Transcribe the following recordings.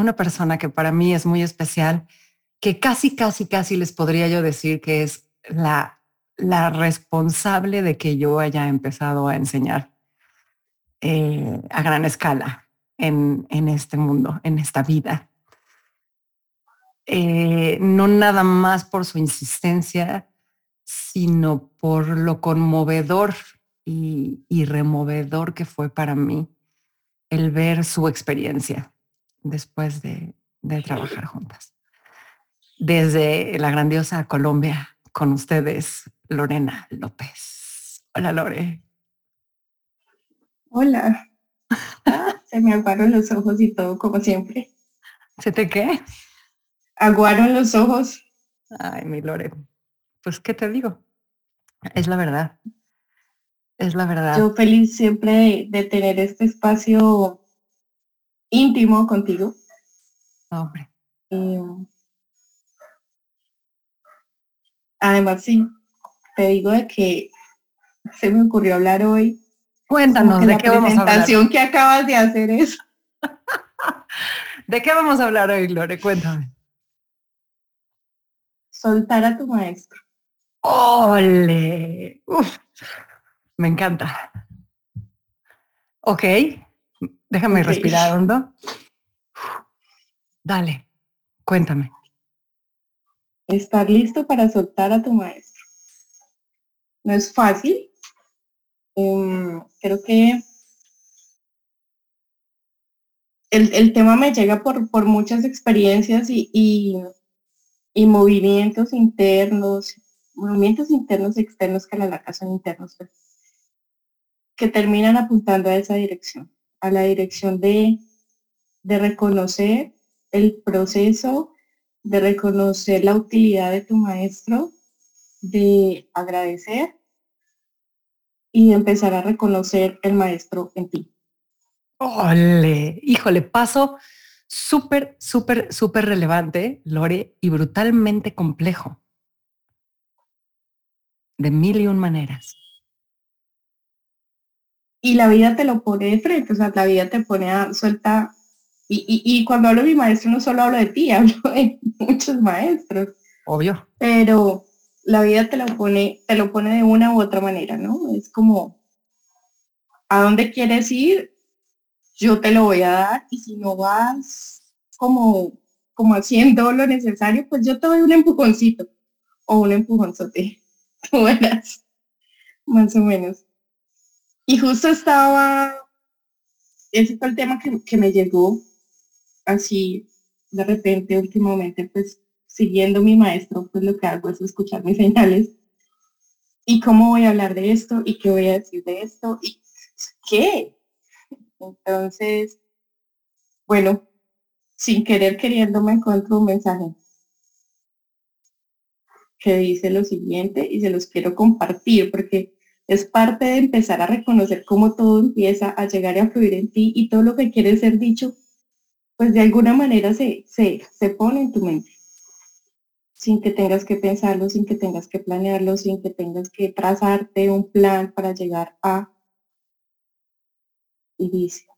una persona que para mí es muy especial, que casi, casi, casi les podría yo decir que es la, la responsable de que yo haya empezado a enseñar eh, a gran escala en, en, este mundo, en esta vida. Eh, no nada más por su insistencia, sino por lo conmovedor y, y removedor que fue para mí el ver su experiencia después de, trabajar juntas. Desde la grandiosa Colombia, con ustedes, Lorena López. Hola, Lore. Hola. Ah, se me aguaron los ojos y todo, como siempre. ¿Se te qué? Aguaron los ojos. Ay, mi Lore. Pues, ¿qué te digo? Es la verdad. Es la verdad. Yo feliz siempre de tener este espacio íntimo contigo. Hombre. Em, además, sí, te digo de que se me ocurrió hablar hoy. Cuéntanos, ¿de qué vamos a hablar? que acabas de hacer es. ¿De qué vamos a hablar hoy, Lore? Cuéntame. Soltar a tu maestro. ¡Ole! me encanta. Ok, Déjame respirar hondo. Dale, cuéntame. Estar listo para soltar a tu maestro. No es fácil. Em, creo que el, tema me llega por, por muchas experiencias y, y, movimientos internos, movimientos internos y externos que a la casa son internos, pues, que terminan apuntando a esa dirección a la dirección de, de reconocer el proceso, de reconocer la utilidad de tu maestro, de agradecer y empezar a reconocer el maestro en ti. ¡Ole! Híjole, paso súper, súper, súper relevante, Lore, y brutalmente complejo. De mil y un maneras y la vida te lo pone de frente, o sea, la vida te pone a suelta. Y, y, cuando hablo de mi maestro no solo hablo de ti, hablo de muchos maestros. Obvio. Pero la vida te lo pone, te lo pone de una u otra manera, ¿no? Es como, ¿a dónde quieres ir? Yo te lo voy a dar y si no vas como, como haciendo lo necesario, pues yo te doy un empujoncito o un empujonzote. Buenas, más o menos. Y justo estaba, ese fue el tema que, me llegó así de repente últimamente, pues siguiendo mi maestro, pues lo que hago es escuchar mis señales. ¿Y cómo voy a hablar de esto? ¿Y qué voy a decir de esto? ¿Y qué? Entonces, bueno, sin querer queriendo me encuentro un mensaje que dice lo siguiente y se los quiero compartir porque es parte de empezar a reconocer cómo todo empieza a llegar y a fluir en ti y todo lo que quiere ser dicho, pues de alguna manera se, se, se pone en tu mente. Sin que tengas que pensarlo, sin que tengas que planearlo, sin que tengas que trazarte un plan para llegar a... Y dice,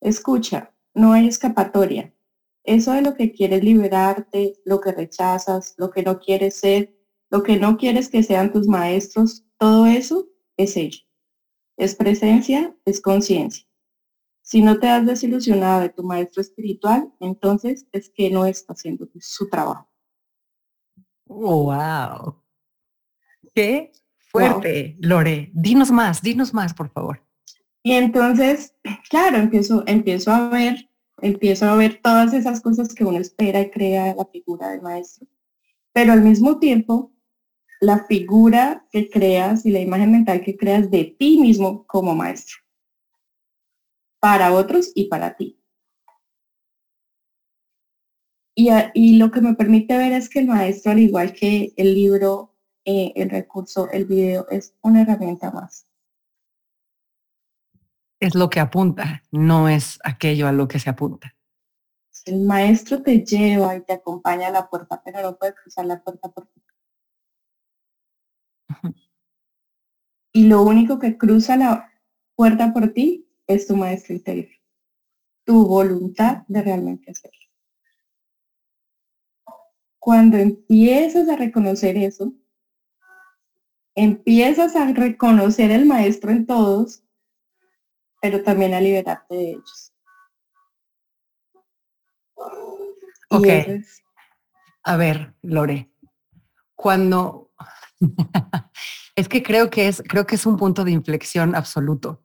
escucha, no hay escapatoria. Eso de lo que quieres liberarte, lo que rechazas, lo que no quieres ser, lo que no quieres que sean tus maestros, todo eso es ello. Es presencia, es conciencia. Si no te has desilusionado de tu maestro espiritual, entonces es que no está haciendo su trabajo. wow. Qué fuerte, Lore. Dinos más, dinos más, por favor. Y entonces, claro, empiezo, empiezo a ver, empiezo a ver todas esas cosas que uno espera y crea la figura del maestro. Pero al mismo tiempo, la figura que creas y la imagen mental que creas de ti mismo como maestro, para otros y para ti. Y, lo que me permite ver es que el maestro, al igual que el libro, eh, el recurso, el video, es una herramienta más. Es lo que apunta, no es aquello a lo que se apunta. El maestro te lleva y te acompaña a la puerta, pero no puede cruzar la puerta por Y lo único que cruza la puerta por ti es tu maestro interior, tu voluntad de realmente hacerlo. Cuando empiezas a reconocer eso, empiezas a reconocer el maestro en todos, pero también a liberarte de ellos. Ok. A ver, Lore, cuando es que creo que es, creo que es un punto de inflexión absoluto,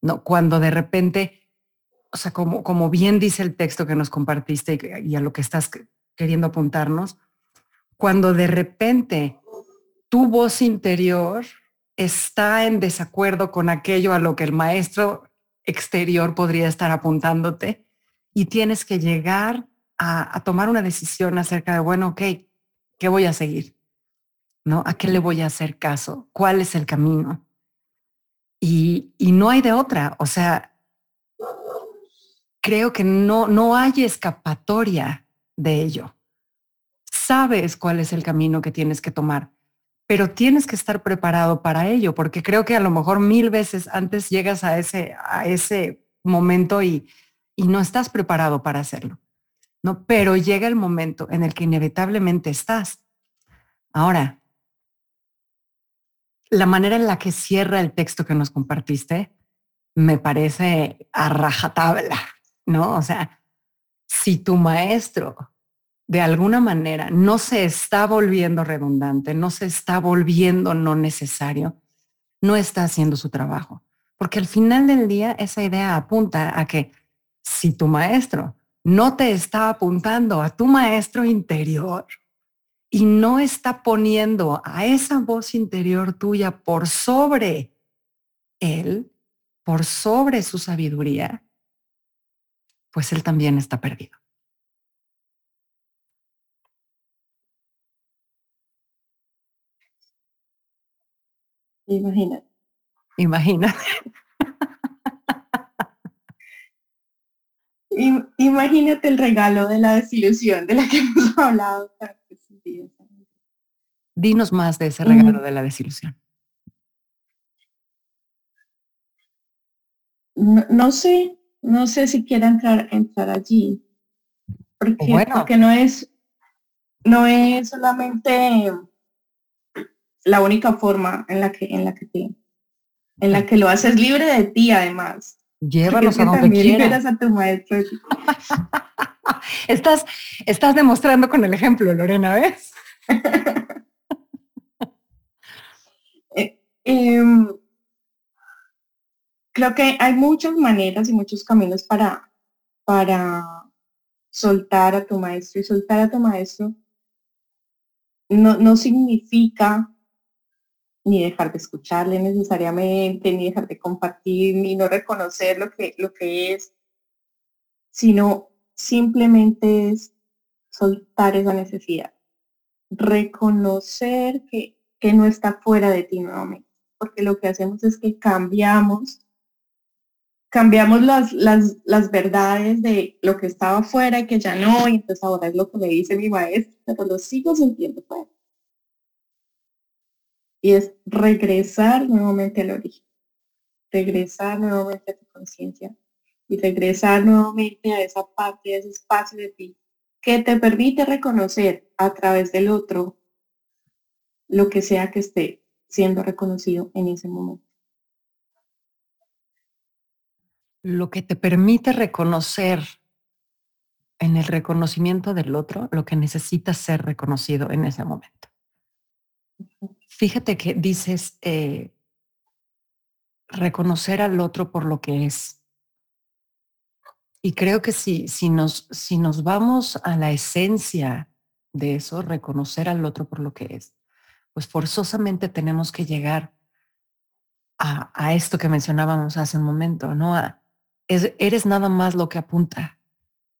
¿no? Cuando de repente, o sea, como, como bien dice el texto que nos compartiste y a lo que estás queriendo apuntarnos, cuando de repente tu voz interior está en desacuerdo con aquello a lo que el maestro exterior podría estar apuntándote y tienes que llegar a, tomar una decisión acerca de, bueno, ok, ¿qué voy a seguir? ¿No? ¿A qué le voy a hacer caso? ¿Cuál es el camino? Y, y no hay de otra. O sea, creo que no, no hay escapatoria de ello sabes cuál es el camino que tienes que tomar, pero tienes que estar preparado para ello, porque creo que a lo mejor mil veces antes llegas a ese, a ese momento y, y no estás preparado para hacerlo. ¿no? Pero llega el momento en el que inevitablemente estás. Ahora, la manera en la que cierra el texto que nos compartiste me parece a rajatabla, ¿no? O sea, si tu maestro de alguna manera no se está volviendo redundante, no se está volviendo no necesario, no está haciendo su trabajo. Porque al final del día esa idea apunta a que si tu maestro no te está apuntando a tu maestro interior y no está poniendo a esa voz interior tuya por sobre él, por sobre su sabiduría, pues él también está perdido. Imagínate. Imagínate. Imagínate el regalo de la desilusión de la que hemos hablado. Dinos más de ese regalo mm. de la desilusión. No, sé, no sé si quiera entrar, entrar allí. Porque, porque no es, no es solamente la única forma en la que, en la que te, en la que lo haces libre de ti además. Llévalos a donde quieras. a tu maestro. estás, estás demostrando con el ejemplo, Lorena, ¿ves? Eh, em, creo que hay muchas maneras y muchos caminos para, para soltar a tu maestro y soltar a tu maestro no, no significa ni dejar de escucharle necesariamente, ni dejar de compartir, ni no reconocer lo que, lo que es, sino simplemente es soltar esa necesidad, reconocer que, que no está fuera de ti nuevamente, porque lo que hacemos es que cambiamos cambiamos las, las, las, verdades de lo que estaba fuera y que ya no, y entonces ahora es lo que me dice mi maestro, pero lo sigo sintiendo fuera y es regresar nuevamente al origen, regresar nuevamente a tu conciencia y regresar nuevamente a esa parte, a ese espacio de ti que te permite reconocer a través del otro lo que sea que esté siendo reconocido en ese momento. Lo que te permite reconocer en el reconocimiento del otro lo que necesita ser reconocido en ese momento. Fíjate que dices eh, reconocer al otro por lo que es. Y creo que si, si, nos, si nos vamos a la esencia de eso, reconocer al otro por lo que es, pues forzosamente tenemos que llegar a, esto que mencionábamos hace un momento, ¿no? eres nada más lo que apunta,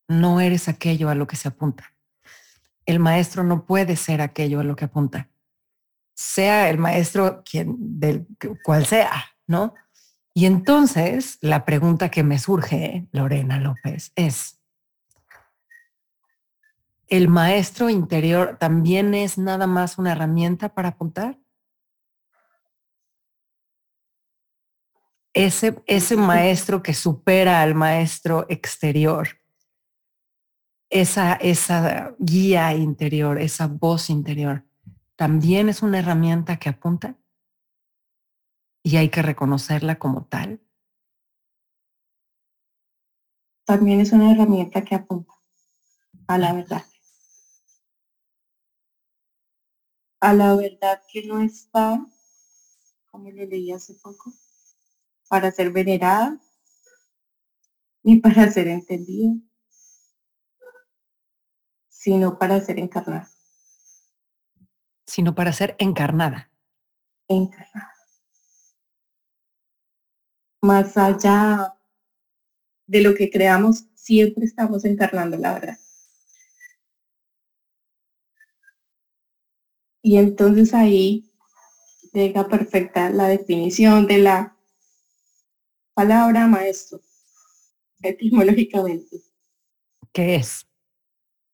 no eres aquello a lo que se apunta. el maestro no puede ser aquello a lo que apunta. Sea el maestro quien, del cual sea, ¿no? Y entonces la pregunta que me surge, Lorena López, es, ¿el maestro interior también es nada más una herramienta para apuntar? Ese, ese maestro que supera al maestro exterior, esa, esa guía interior, esa voz interior, también es una herramienta que apunta y hay que reconocerla como tal. También es una herramienta que apunta a la verdad. A la verdad que no está, como lo leí hace poco, para ser venerada ni para ser entendida, sino para ser encarnada. Sino para ser encarnada. Encarnada más allá de lo que creamos, siempre estamos encarnando la verdad. Y entonces ahí llega perfecta la definición de la palabra maestro, etimológicamente. ¿Qué es?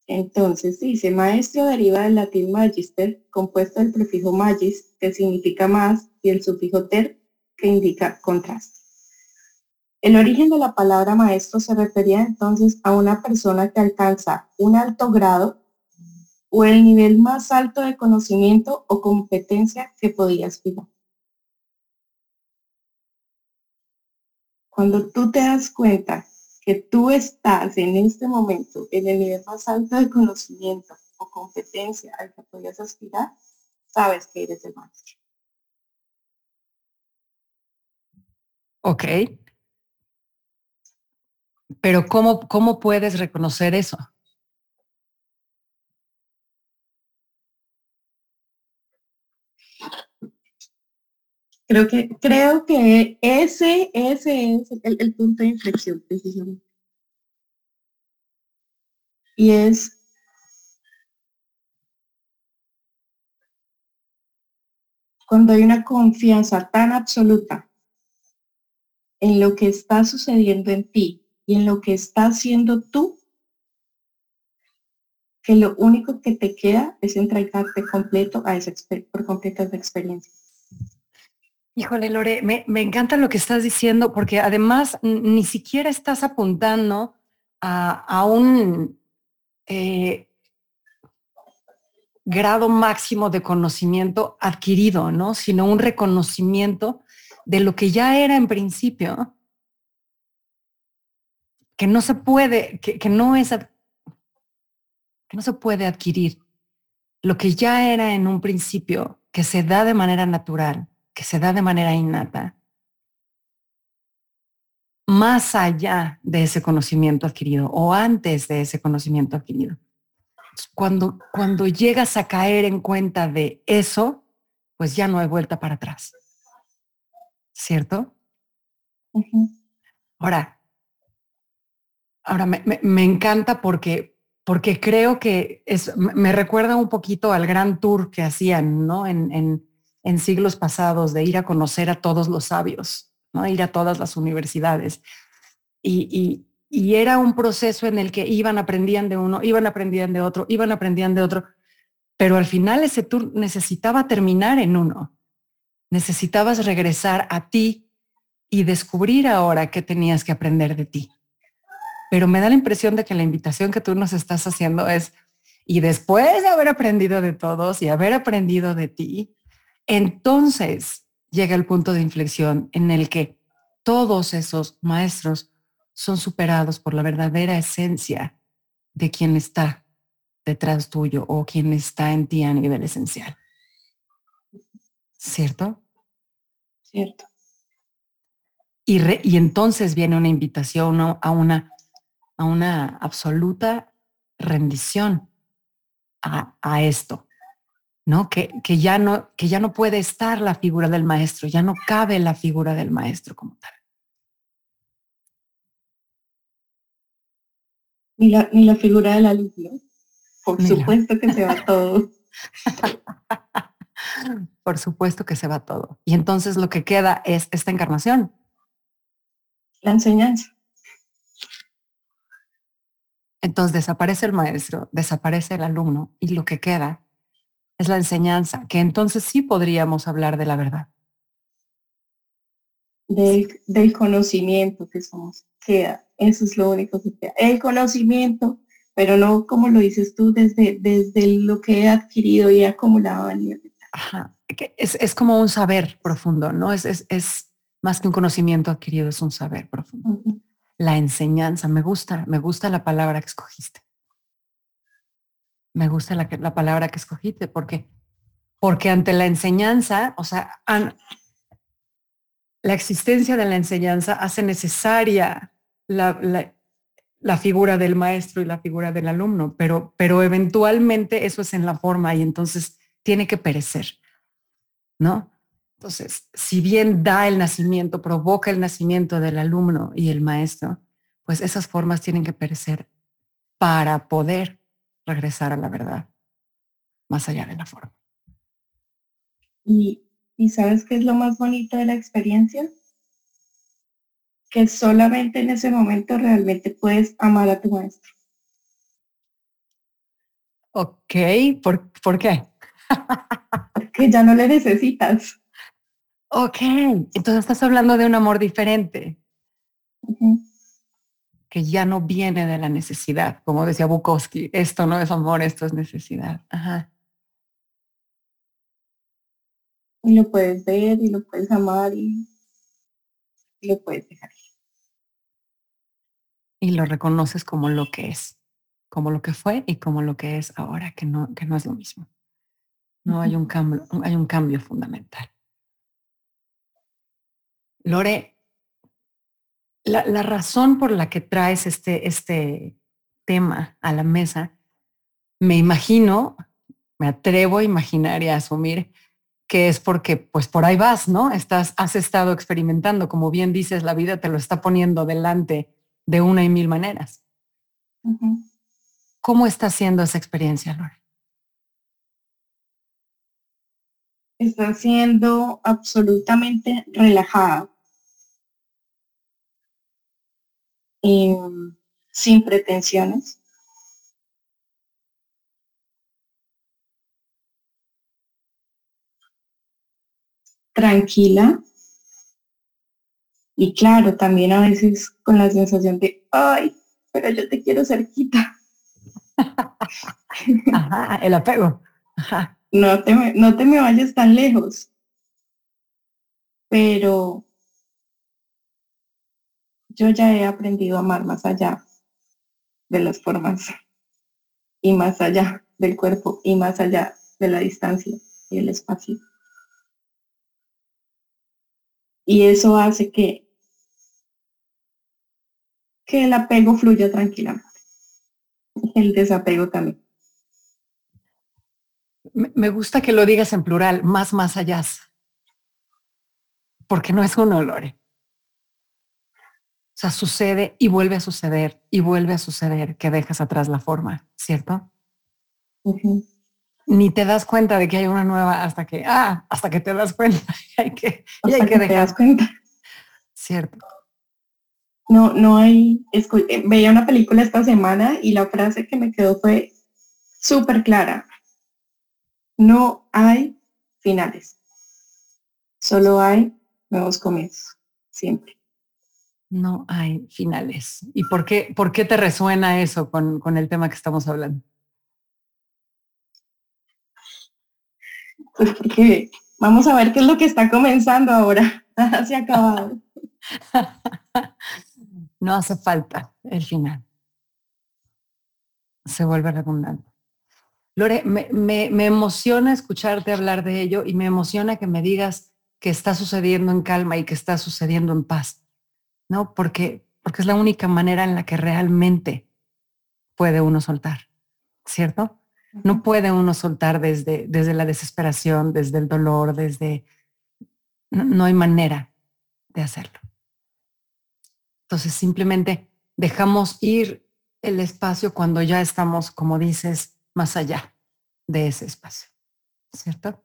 Entonces dice, maestro deriva del latín magister, compuesto del prefijo magis, que significa más, y el sufijo ter, que indica contraste. El origen de la palabra maestro se refería entonces a una persona que alcanza un alto grado o el nivel más alto de conocimiento o competencia que podía aspirar. Cuando tú te das cuenta que tú estás en este momento en el nivel más alto de conocimiento o competencia al que podías aspirar, sabes que eres el maestro. Ok, pero ¿cómo, cómo puedes reconocer eso? Creo que, creo que ese, ese es el, punto de inflexión precisamente. Y es cuando hay una confianza tan absoluta en lo que está sucediendo en ti y en lo que estás haciendo tú, que lo único que te queda es entregarte completo a esa por completo esa experiencia. Híjole, Lore, me, encanta lo que estás diciendo porque además ni siquiera estás apuntando a, un eh, grado máximo de conocimiento adquirido, ¿no? Sino un reconocimiento de lo que ya era en principio que no se puede, que, no es, que no se puede adquirir. Lo que ya era en un principio, que se da de manera natural, que se da de manera innata, más allá de ese conocimiento adquirido o antes de ese conocimiento adquirido. Cuando, cuando llegas a caer en cuenta de eso, pues ya no hay vuelta para atrás. ¿Cierto? Ahora, Ahora, me, encanta porque, porque creo que es, me recuerda un poquito al gran tour que hacían, ¿no? En, en, siglos pasados, de ir a conocer a todos los sabios, ¿no? Ir a todas las universidades. Y, y, era un proceso en el que iban, aprendían de uno, iban, aprendían de otro, iban, aprendían de otro. Pero al final ese tour necesitaba terminar en uno. Necesitabas regresar a ti y descubrir ahora qué tenías que aprender de ti pero me da la impresión de que la invitación que tú nos estás haciendo es, y después de haber aprendido de todos y haber aprendido de ti, entonces llega el punto de inflexión en el que todos esos maestros son superados por la verdadera esencia de quien está detrás tuyo o quien está en ti a nivel esencial. ¿Cierto? Cierto. Y, y entonces viene una invitación a una a una absoluta rendición a, esto, ¿no? Que, que, ya no, que ya no puede estar la figura del maestro, ya no cabe la figura del maestro como tal. Ni la, ni la figura de la luz, Por supuesto que se va todo. Por supuesto que se va todo. Y entonces lo que queda es esta encarnación. La enseñanza. Entonces desaparece el maestro, desaparece el alumno y lo que queda es la enseñanza, que entonces sí podríamos hablar de la verdad. Del, del conocimiento que somos, queda. Eso es lo único que queda. El conocimiento, pero no como lo dices tú, desde, desde lo que he adquirido y acumulado a nivel. Ajá. Es, es como un saber profundo, ¿no? Es, es, es, más que un conocimiento adquirido, es un saber profundo. La enseñanza, me gusta, me gusta la palabra que escogiste. Me gusta la, la palabra que escogiste porque, porque ante la enseñanza, o sea, la existencia de la enseñanza hace necesaria la, la, la, figura del maestro y la figura del alumno, pero, pero eventualmente eso es en la forma y entonces tiene que perecer, ¿no? Entonces, si bien da el nacimiento, provoca el nacimiento del alumno y el maestro, pues esas formas tienen que perecer para poder regresar a la verdad, más allá de la forma. ¿Y, y sabes qué es lo más bonito de la experiencia? Que solamente en ese momento realmente puedes amar a tu maestro. Ok, ¿por, ¿por qué? Porque ya no le necesitas. Ok, entonces estás hablando de un amor diferente, que ya no viene de la necesidad, como decía Bukowski, esto no es amor, esto es necesidad. Ajá. Y lo puedes ver y lo puedes amar y, lo puedes dejar. Y lo reconoces como lo que es, como lo que fue y como lo que es ahora, que no, que no es lo mismo. No hay un cambio, hay un cambio fundamental. Lore, la, razón por la que traes este, este tema a la mesa, me imagino, me atrevo a imaginar y a asumir que es porque pues por ahí vas, ¿no? Estás, has estado experimentando, como bien dices, la vida te lo está poniendo delante de una y mil maneras. ¿Cómo está siendo esa experiencia, Lore? Está siendo absolutamente relajada. Sin pretensiones. Tranquila. Y claro, también a veces con la sensación de, ay, pero yo te quiero cerquita. el apego. No, te no te me vayas tan lejos. Pero yo ya he aprendido a amar más allá de las formas y más allá del cuerpo y más allá de la distancia y el espacio. Y eso hace que, que el apego fluya tranquilamente. El desapego también. Me gusta que lo digas en plural, más, más allá. Porque no es un olor. O sea, sucede y vuelve a suceder y vuelve a suceder que dejas atrás la forma, ¿cierto? Ni te das cuenta de que hay una nueva hasta que, ah, hasta que te das cuenta y hay que, y hay que, dejar. cuenta. Cierto. No, no hay, eh, veía una película esta semana y la frase que me quedó fue súper clara. No hay finales. Solo hay nuevos comienzos, siempre. No hay finales. ¿Y por qué, por qué te resuena eso con, con el tema que estamos hablando? Pues porque vamos a ver qué es lo que está comenzando ahora. Se ha acabado. no hace falta el final. Se vuelve redundante. Lore, me, me, me, emociona escucharte hablar de ello y me emociona que me digas que está sucediendo en calma y que está sucediendo en paz. ¿No? Porque, porque es la única manera en la que realmente puede uno soltar, ¿cierto? No puede uno soltar desde, desde la desesperación, desde el dolor, desde... No, hay manera de hacerlo. Entonces simplemente dejamos ir el espacio cuando ya estamos, como dices, más allá de ese espacio, ¿cierto?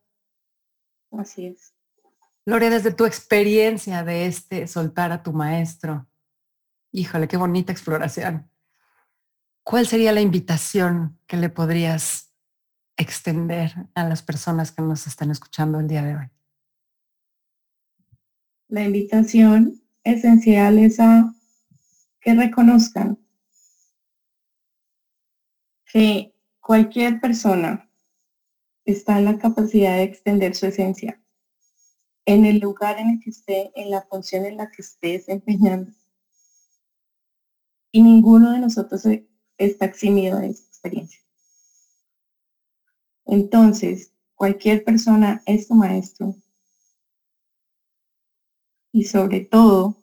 Así es. Lore, desde tu experiencia de este soltar a tu maestro, híjole, qué bonita exploración. ¿Cuál sería la invitación que le podrías extender a las personas que nos están escuchando el día de hoy? La invitación esencial es a que reconozcan que cualquier persona está en la capacidad de extender su esencia en el lugar en el que esté, en la función en la que esté desempeñando. Y ninguno de nosotros está eximido de esa experiencia. Entonces, cualquier persona es tu maestro. Y sobre todo,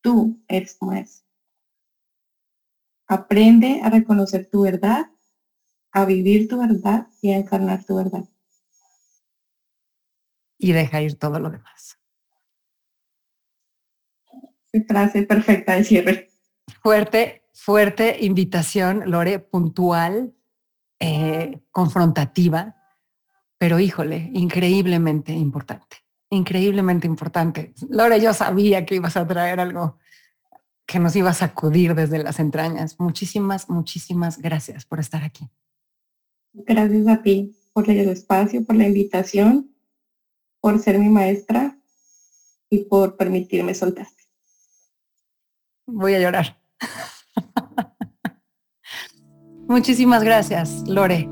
tú eres tu maestro. Aprende a reconocer tu verdad, a vivir tu verdad y a encarnar tu verdad. Y deja ir todo lo demás. Frase perfecta de cierre. Fuerte, fuerte invitación, Lore, puntual, eh, confrontativa, pero híjole, increíblemente importante, increíblemente importante. Lore, yo sabía que ibas a traer algo que nos iba a sacudir desde las entrañas. Muchísimas, muchísimas gracias por estar aquí. Gracias a ti por el espacio, por la invitación, por ser mi maestra y por permitirme soltarte. Voy a llorar. Muchísimas gracias, Lore.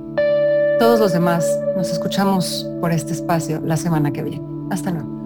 Todos los demás nos escuchamos por este espacio la semana que viene. Hasta luego.